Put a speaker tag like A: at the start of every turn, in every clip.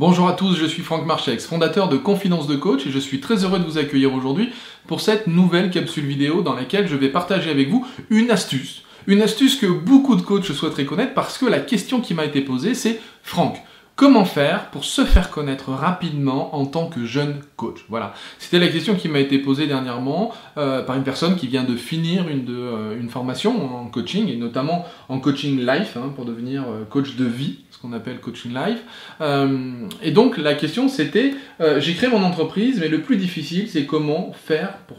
A: Bonjour à tous, je suis Franck Marchex, fondateur de Confidence de Coach et je suis très heureux de vous accueillir aujourd'hui pour cette nouvelle capsule vidéo dans laquelle je vais partager avec vous une astuce. Une astuce que beaucoup de coachs souhaiteraient connaître parce que la question qui m'a été posée c'est Franck, Comment faire pour se faire connaître rapidement en tant que jeune coach Voilà, c'était la question qui m'a été posée dernièrement euh, par une personne qui vient de finir une, euh, une, formation en coaching et notamment en coaching life hein, pour devenir euh, coach de vie, ce qu'on appelle coaching life. et donc la question c'était, j'ai créé mon entreprise, mais le plus difficile c'est comment faire pour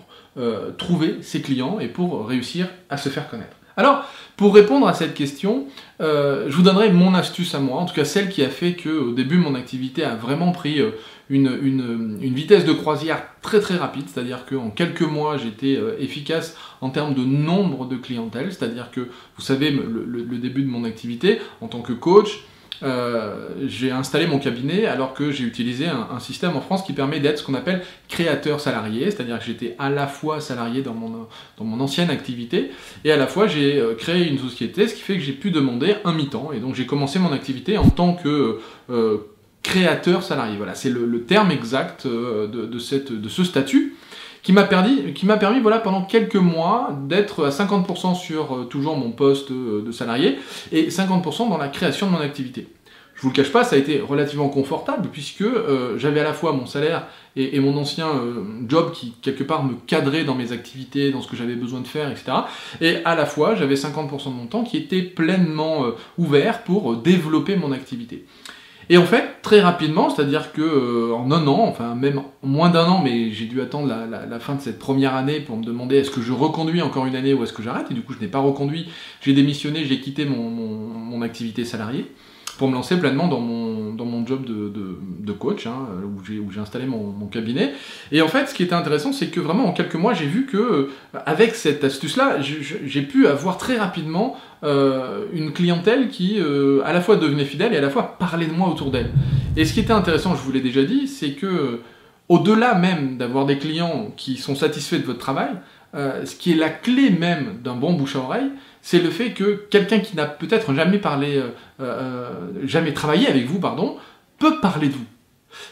A: trouver ses clients et pour réussir à se faire connaître. Alors, pour répondre à cette question, euh, je vous donnerai mon astuce à moi, en tout cas celle qui a fait que au début mon activité a vraiment pris euh, une, vitesse de croisière très très rapide, c'est-à-dire qu'en quelques mois j'étais euh, efficace en termes de nombre de clientèle, c'est-à-dire que vous savez le, début de mon activité en tant que coach, j'ai installé mon cabinet alors que j'ai utilisé un, système en France qui permet d'être ce qu'on appelle créateur salarié, c'est-à-dire que j'étais à la fois salarié dans mon, dans mon ancienne activité et à la fois j'ai euh, créé une société, ce qui fait que j'ai pu demander un mi-temps et donc j'ai commencé mon activité en tant que euh, créateur salarié. Voilà, c'est le, terme exact de, cette, de ce statut qui m'a permis, qui m'a permis voilà, pendant quelques mois d'être à 50% sur euh, toujours mon poste euh, de salarié et 50% dans la création de mon activité. Je vous le cache pas, ça a été relativement confortable puisque euh, j'avais à la fois mon salaire et, mon ancien job qui quelque part me cadrait dans mes activités, dans ce que j'avais besoin de faire, etc. Et à la fois j'avais 50% de mon temps qui était pleinement ouvert pour développer mon activité. Et en fait, très rapidement, c'est-à-dire que euh, en un an, enfin même moins d'un an, mais j'ai dû attendre la, fin de cette première année pour me demander est-ce que je reconduis encore une année ou est-ce que j'arrête? Et du coup, je n'ai pas reconduit. J'ai démissionné, j'ai quitté mon activité salariée pour me lancer pleinement dans mon, dans mon job de, coach, hein, où j'ai installé mon, mon, cabinet. Et en fait, ce qui était intéressant, c'est que vraiment en quelques mois, j'ai vu que euh, avec cette astuce-là, j'ai pu avoir très rapidement euh, une clientèle qui euh, à la fois devenait fidèle et à la fois parlait de moi autour d'elle. Et ce qui était intéressant, je vous l'ai déjà dit, c'est que au-delà même d'avoir des clients qui sont satisfaits de votre travail, ce qui est la clé même d'un bon bouche à oreille, c'est le fait que quelqu'un qui n'a peut-être jamais parlé, euh, euh, jamais travaillé avec vous, pardon, peut parler de vous.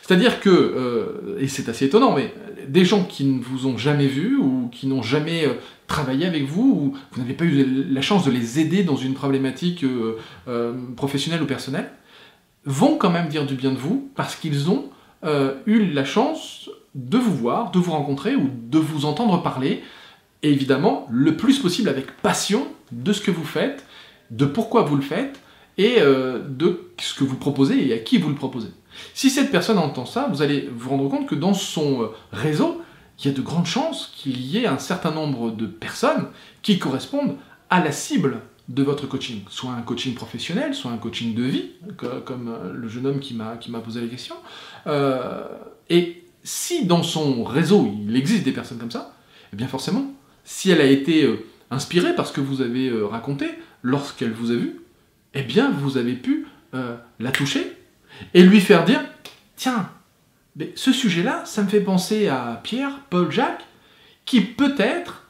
A: C'est-à-dire que, euh, et c'est assez étonnant, mais des gens qui ne vous ont jamais vu ou qui n'ont jamais travaillé avec vous, ou vous n'avez pas eu la chance de les aider dans une problématique professionnelle ou personnelle, vont quand même dire du bien de vous parce qu'ils ont eu la chance de vous voir, de vous rencontrer ou de vous entendre parler, évidemment, le plus possible avec passion de ce que vous faites, de pourquoi vous le faites, et euh, de ce que vous proposez et à qui vous le proposez. Si cette personne entend ça, vous allez vous rendre compte que dans son euh, réseau, il y a de grandes chances qu'il y ait un certain nombre de personnes qui correspondent à la cible de votre coaching, soit un coaching professionnel, soit un coaching de vie, comme euh, le jeune homme qui m'a posé la question. et si dans son réseau il existe des personnes comme ça, eh bien forcément, si elle a été euh, inspirée par ce que vous avez euh, raconté lorsqu'elle vous a vu, eh bien vous avez pu euh, la toucher et lui faire dire tiens, ce sujet-là, ça me fait penser à Pierre, Paul, Jacques, qui peut-être,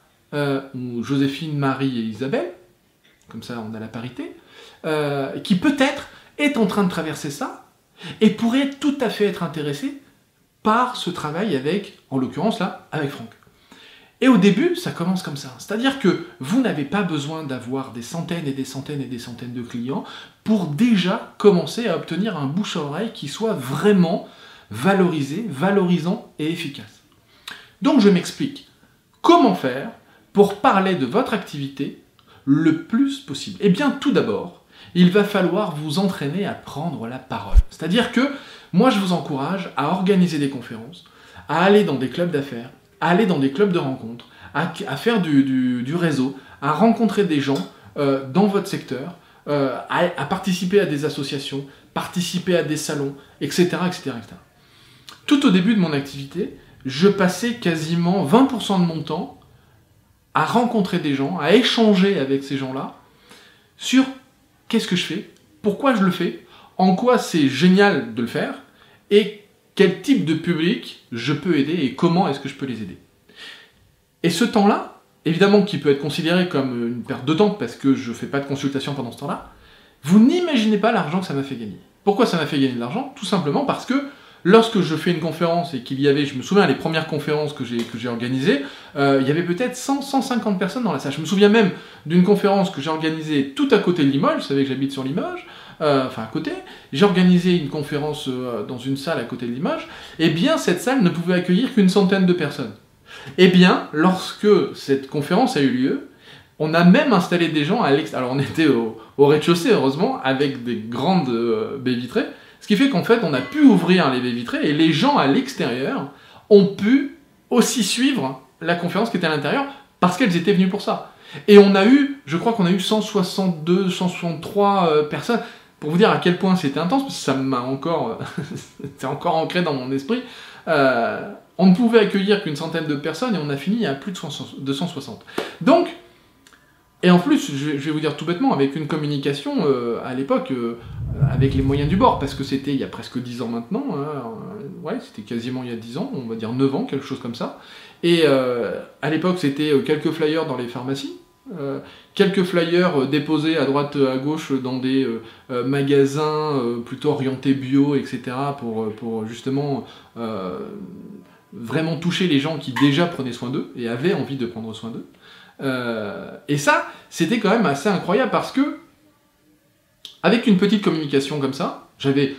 A: ou Joséphine, Marie et Isabelle, comme ça on a la parité, qui peut-être est en train de traverser ça et pourrait tout à fait être intéressé par ce travail avec, en l'occurrence là, avec Franck. Et au début, ça commence comme ça. C'est-à-dire que vous n'avez pas besoin d'avoir des centaines et des centaines et des centaines de clients pour déjà commencer à obtenir un bouche à oreille qui soit vraiment valorisé, valorisant et efficace. Donc je m'explique. Comment faire pour parler de votre activité le plus possible? Eh bien tout d'abord, il va falloir vous entraîner à prendre la parole. C'est-à-dire que moi je vous encourage à organiser des conférences, à aller dans des clubs d'affaires, à aller dans des clubs de rencontres, à, faire du, réseau, à rencontrer des gens euh, dans votre secteur, euh, à, participer à des associations, participer à des salons, etc., etc., etc. Tout au début de mon activité, je passais quasiment 20% de mon temps à rencontrer des gens, à échanger avec ces gens-là sur qu'est-ce que je fais, pourquoi je le fais, en quoi c'est génial de le faire, et quel type de public je peux aider et comment est-ce que je peux les aider. Et ce temps-là, évidemment qui peut être considéré comme une perte de temps parce que je ne fais pas de consultation pendant ce temps-là, vous n'imaginez pas l'argent que ça m'a fait gagner. Pourquoi ça m'a fait gagner de l'argent? Tout simplement parce que lorsque je fais une conférence et qu'il y avait, je me souviens, les premières conférences que j'ai, organisées, euh, il y avait peut-être 100, 150 personnes dans la salle. Je me souviens même d'une conférence que j'ai organisée tout à côté de Limoges, vous savez que j'habite sur Limoges, euh, enfin à côté, j'ai organisé une conférence euh, dans une salle à côté de Limoges, et eh bien cette salle ne pouvait accueillir qu'une centaine de personnes. Et eh bien, lorsque cette conférence a eu lieu, on a même installé des gens à l'extérieur. Alors on était au, rez-de-chaussée, heureusement, avec des grandes baies vitrées, ce qui fait qu'en fait, on a pu ouvrir les baies vitrées et les gens à l'extérieur ont pu aussi suivre la conférence qui était à l'intérieur parce qu'elles étaient venues pour ça. Et on a eu, je crois qu'on a eu 162, 163 euh, personnes. Pour vous dire à quel point c'était intense, parce que ça m'a encore, c'est encore ancré dans mon esprit. Euh, on ne pouvait accueillir qu'une centaine de personnes et on a fini à plus de 260. Donc, et en plus, je vais vous dire tout bêtement, avec une communication euh, à l'époque, euh, avec les moyens du bord, parce que c'était il y a presque 10 ans maintenant, hein, euh, ouais, c'était quasiment il y a 10 ans, on va dire 9 ans, quelque chose comme ça. Et à l'époque, c'était quelques flyers dans les pharmacies, quelques flyers déposés à droite, à gauche dans des magasins plutôt orientés bio, etc., pour, pour justement vraiment toucher les gens qui déjà prenaient soin d'eux et avaient envie de prendre soin d'eux. Euh, et ça, c'était quand même assez incroyable parce que, avec une petite communication comme ça, j'avais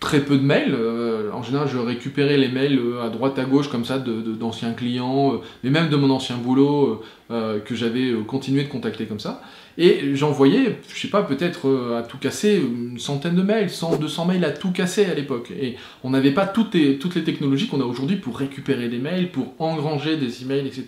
A: très peu de mails. Euh, en général, je récupérais les mails euh, à droite à gauche comme ça d'anciens clients, mais même de mon ancien boulot que j'avais continué de contacter comme ça. Et j'envoyais, je sais pas, peut-être euh, à tout casser, une centaine de mails, 100, 200 mails à tout casser à l'époque. Et on n'avait pas toutes les, technologies qu'on a aujourd'hui pour récupérer des mails, pour engranger des emails, etc.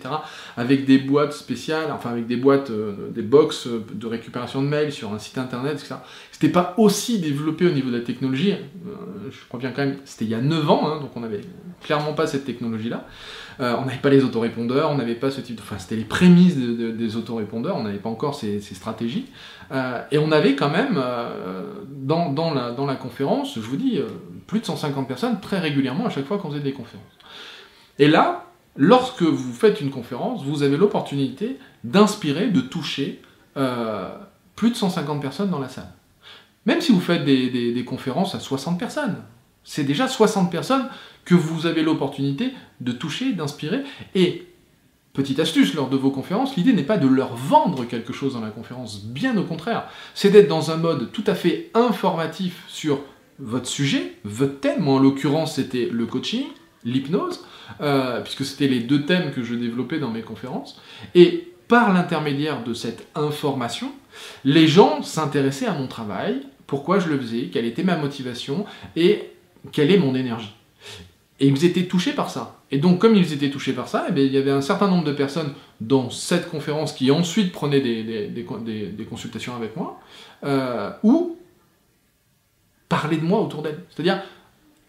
A: Avec des boîtes spéciales, enfin avec des boîtes, euh, des box de récupération de mails sur un site internet, etc. C'était pas aussi développé au niveau de la technologie. Euh, je crois bien quand même, c'était il y a 9 ans, hein, donc on n'avait clairement pas cette technologie-là. Euh, on n'avait pas les autorépondeurs, on n'avait pas ce type de... Enfin, c'était les prémices des autorépondeurs, on n'avait pas encore ces, stratégies. Euh, et on avait quand même, euh, dans, la, conférence, je vous dis, plus de 150 personnes très régulièrement à chaque fois qu'on faisait des conférences. Et là, lorsque vous faites une conférence, vous avez l'opportunité d'inspirer, de toucher plus de 150 personnes dans la salle. Même si vous faites des, des conférences à 60 personnes, c'est déjà 60 personnes que vous avez l'opportunité de toucher, d'inspirer. Et, petite astuce, lors de vos conférences, l'idée n'est pas de leur vendre quelque chose dans la conférence, bien au contraire. C'est d'être dans un mode tout à fait informatif sur votre sujet, votre thème. Moi, en l'occurrence, c'était le coaching, l'hypnose, euh, puisque c'était les deux thèmes que je développais dans mes conférences. Et par l'intermédiaire de cette information, les gens s'intéressaient à mon travail, pourquoi je le faisais, quelle était ma motivation et quelle est mon énergie. Et ils étaient touchés par ça. Et donc, comme ils étaient touchés par ça, eh il y avait un certain nombre de personnes dans cette conférence qui ensuite prenaient des, consultations avec moi, euh, ou parlaient de moi autour d'elles. C'est-à-dire,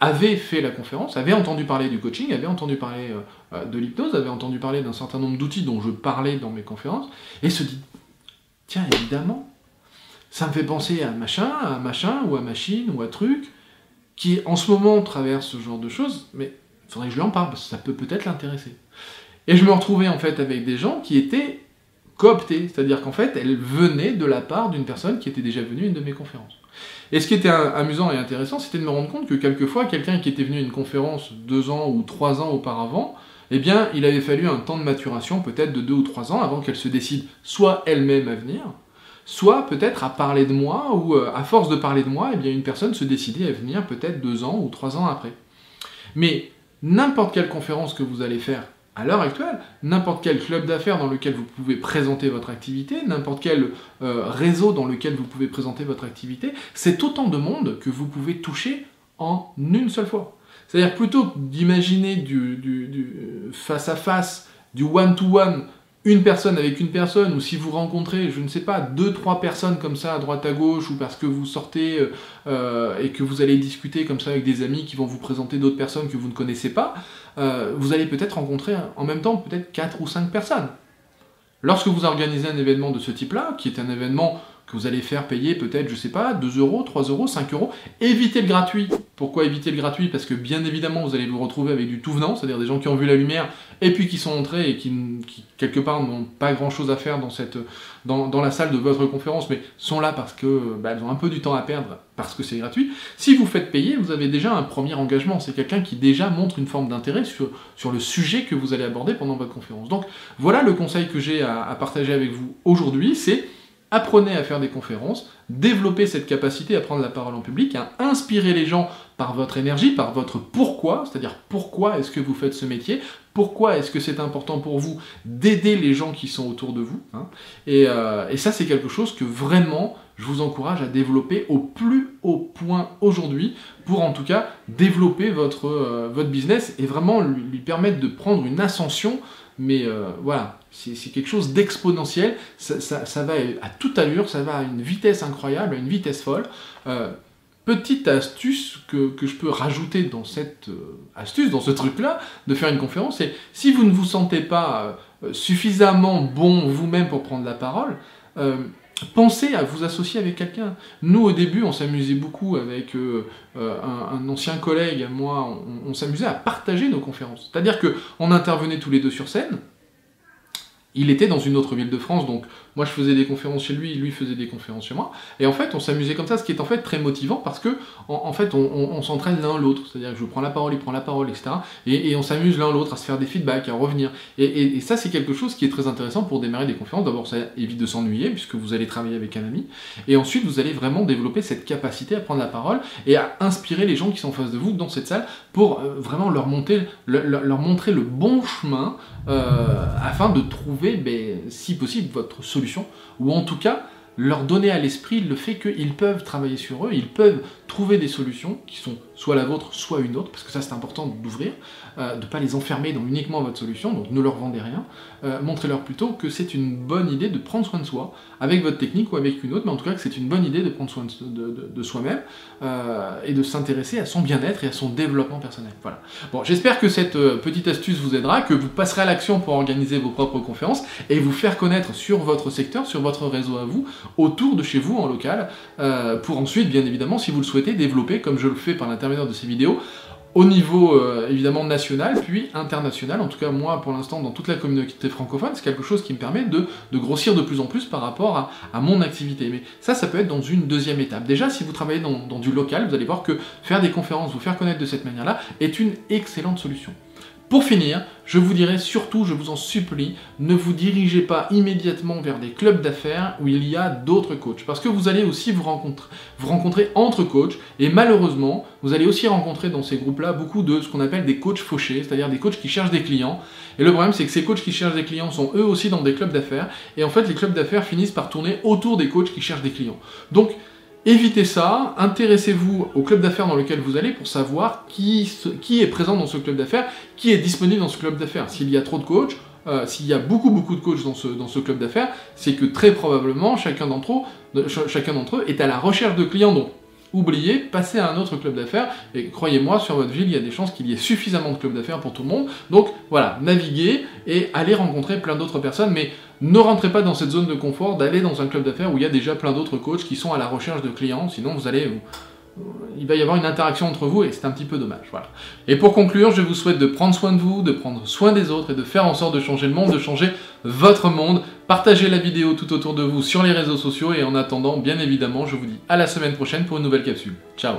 A: avaient fait la conférence, avaient entendu parler du coaching, avaient entendu parler euh, euh, de l'hypnose, avaient entendu parler d'un certain nombre d'outils dont je parlais dans mes conférences, et se dit, tiens, évidemment, ça me fait penser à machin, à machin, ou à machine, ou à truc, qui en ce moment traverse ce genre de choses, mais il faudrait que je lui en parle, parce que ça peut peut-être l'intéresser. Et je me retrouvais en fait avec des gens qui étaient cooptés, c'est-à-dire qu'en fait, elles venaient de la part d'une personne qui était déjà venue à une de mes conférences. Et ce qui était amusant et intéressant, c'était de me rendre compte que quelquefois, quelqu'un qui était venu à une conférence deux ans ou trois ans auparavant, eh bien, il avait fallu un temps de maturation, peut-être de deux ou trois ans, avant qu'elle se décide soit elle-même à venir, soit peut-être à parler de moi, ou euh, à force de parler de moi, eh une personne se décidait à venir peut-être deux ans ou trois ans après. Mais n'importe quelle conférence que vous allez faire à l'heure actuelle, n'importe quel club d'affaires dans lequel vous pouvez présenter votre activité, n'importe quel euh, réseau dans lequel vous pouvez présenter votre activité, c'est autant de monde que vous pouvez toucher en une seule fois. C'est-à-dire plutôt d'imaginer du, du, face à face, du one-to-one, une personne avec une personne, ou si vous rencontrez, je ne sais pas, deux, trois personnes comme ça à droite à gauche, ou parce que vous sortez euh, euh, et que vous allez discuter comme ça avec des amis qui vont vous présenter d'autres personnes que vous ne connaissez pas, euh, vous allez peut-être rencontrer en même temps peut-être quatre ou cinq personnes. Lorsque vous organisez un événement de ce type-là, qui est un événement que vous allez faire payer peut-être, je sais pas, 2 euros, 3 euros, 5 euros. Évitez le gratuit. Pourquoi éviter le gratuit? Parce que bien évidemment, vous allez vous retrouver avec du tout venant, c'est-à-dire des gens qui ont vu la lumière et puis qui sont entrés et qui, quelque part, n'ont pas grand-chose à faire dans, cette, dans, la salle de votre conférence, mais sont là parce que bah, ont un peu du temps à perdre parce que c'est gratuit. Si vous faites payer, vous avez déjà un premier engagement. C'est quelqu'un qui déjà montre une forme d'intérêt sur, sur le sujet que vous allez aborder pendant votre conférence. Donc voilà le conseil que j'ai à partager avec vous aujourd'hui, c'est apprenez à faire des conférences, développez cette capacité à prendre la parole en public, à inspirer les gens par votre énergie, par votre pourquoi, c'est-à-dire pourquoi est-ce que vous faites ce métier, pourquoi est-ce que c'est important pour vous d'aider les gens qui sont autour de vous. Hein. Euh, et, ça, c'est quelque chose que vraiment, je vous encourage à développer au plus haut point aujourd'hui, pour en tout cas développer votre, euh, votre business et vraiment lui permettre de prendre une ascension mais euh, voilà, c'est quelque chose d'exponentiel, ça, va à toute allure, ça va à une vitesse incroyable, à une vitesse folle. Euh, petite astuce que, je peux rajouter dans cette euh, astuce, dans ce truc-là, de faire une conférence, c'est si vous ne vous sentez pas suffisamment bon vous-même pour prendre la parole, pensez à vous associer avec quelqu'un. Nous, au début, on s'amusait beaucoup avec euh, euh, un, ancien collègue, moi, on, on s'amusait à partager nos conférences. C'est-à-dire qu'on intervenait tous les deux sur scène, il était dans une autre ville de France, donc moi je faisais des conférences chez lui, lui faisait des conférences chez moi, et en fait on s'amusait comme ça, ce qui est en fait très motivant parce que en, fait on, s'entraîne l'un l'autre, c'est-à-dire que je prends la parole, il prend la parole, etc. Et, on s'amuse l'un l'autre à se faire des feedbacks, à revenir. Et, ça c'est quelque chose qui est très intéressant pour démarrer des conférences. D'abord ça évite de s'ennuyer puisque vous allez travailler avec un ami, et ensuite vous allez vraiment développer cette capacité à prendre la parole et à inspirer les gens qui sont en face de vous dans cette salle pour euh, vraiment leur, montrer le bon chemin euh, afin de trouver, ben, si possible, votre solution, ou en tout cas leur donner à l'esprit le fait qu'ils peuvent travailler sur eux, ils peuvent trouver des solutions qui sont soit la vôtre, soit une autre, parce que ça c'est important d'ouvrir, euh, de ne pas les enfermer dans uniquement votre solution, donc ne leur vendez rien, euh, montrez-leur plutôt que c'est une bonne idée de prendre soin de soi, avec votre technique ou avec une autre, mais en tout cas que c'est une bonne idée de prendre soin de, soi-même euh, et de s'intéresser à son bien-être et à son développement personnel. Voilà. Bon, j'espère que cette petite astuce vous aidera, que vous passerez à l'action pour organiser vos propres conférences et vous faire connaître sur votre secteur, sur votre réseau à vous, autour de chez vous en local, pour ensuite, bien évidemment, si vous le souhaitez, développer, comme je le fais par l'intermédiaire de ces vidéos, au niveau euh, évidemment national, puis international. En tout cas, moi, pour l'instant, dans toute la communauté francophone, c'est quelque chose qui me permet de, grossir de plus en plus par rapport à, mon activité. Mais ça, ça peut être dans une deuxième étape. Déjà, si vous travaillez dans, du local, vous allez voir que faire des conférences, vous faire connaître de cette manière-là, est une excellente solution. Pour finir, je vous dirais surtout, je vous en supplie, ne vous dirigez pas immédiatement vers des clubs d'affaires où il y a d'autres coachs. Parce que vous allez aussi vous rencontrer, vous rencontrer entre coachs, et malheureusement, vous allez aussi rencontrer dans ces groupes-là beaucoup de ce qu'on appelle des coachs fauchés, c'est-à-dire des coachs qui cherchent des clients. Et le problème, c'est que ces coachs qui cherchent des clients sont eux aussi dans des clubs d'affaires, et en fait, les clubs d'affaires finissent par tourner autour des coachs qui cherchent des clients. Donc, Évitez ça, intéressez-vous au club d'affaires dans lequel vous allez pour savoir qui, est présent dans ce club d'affaires, qui est disponible dans ce club d'affaires. S'il y a trop de coachs, euh, s'il y a beaucoup beaucoup de coachs dans ce, club d'affaires, c'est que très probablement chacun d'entre eux, chacun d'entre eux est à la recherche de clients. Donc oubliez, passez à un autre club d'affaires, et croyez-moi, sur votre ville, il y a des chances qu'il y ait suffisamment de clubs d'affaires pour tout le monde. Donc voilà, naviguez et allez rencontrer plein d'autres personnes, mais ne rentrez pas dans cette zone de confort d'aller dans un club d'affaires où il y a déjà plein d'autres coachs qui sont à la recherche de clients, sinon vous allez il va y avoir une interaction entre vous et c'est un petit peu dommage. Voilà. Et pour conclure, je vous souhaite de prendre soin de vous, de prendre soin des autres et de faire en sorte de changer le monde, de changer votre monde. Partagez la vidéo tout autour de vous sur les réseaux sociaux et en attendant, bien évidemment, je vous dis à la semaine prochaine pour une nouvelle capsule. Ciao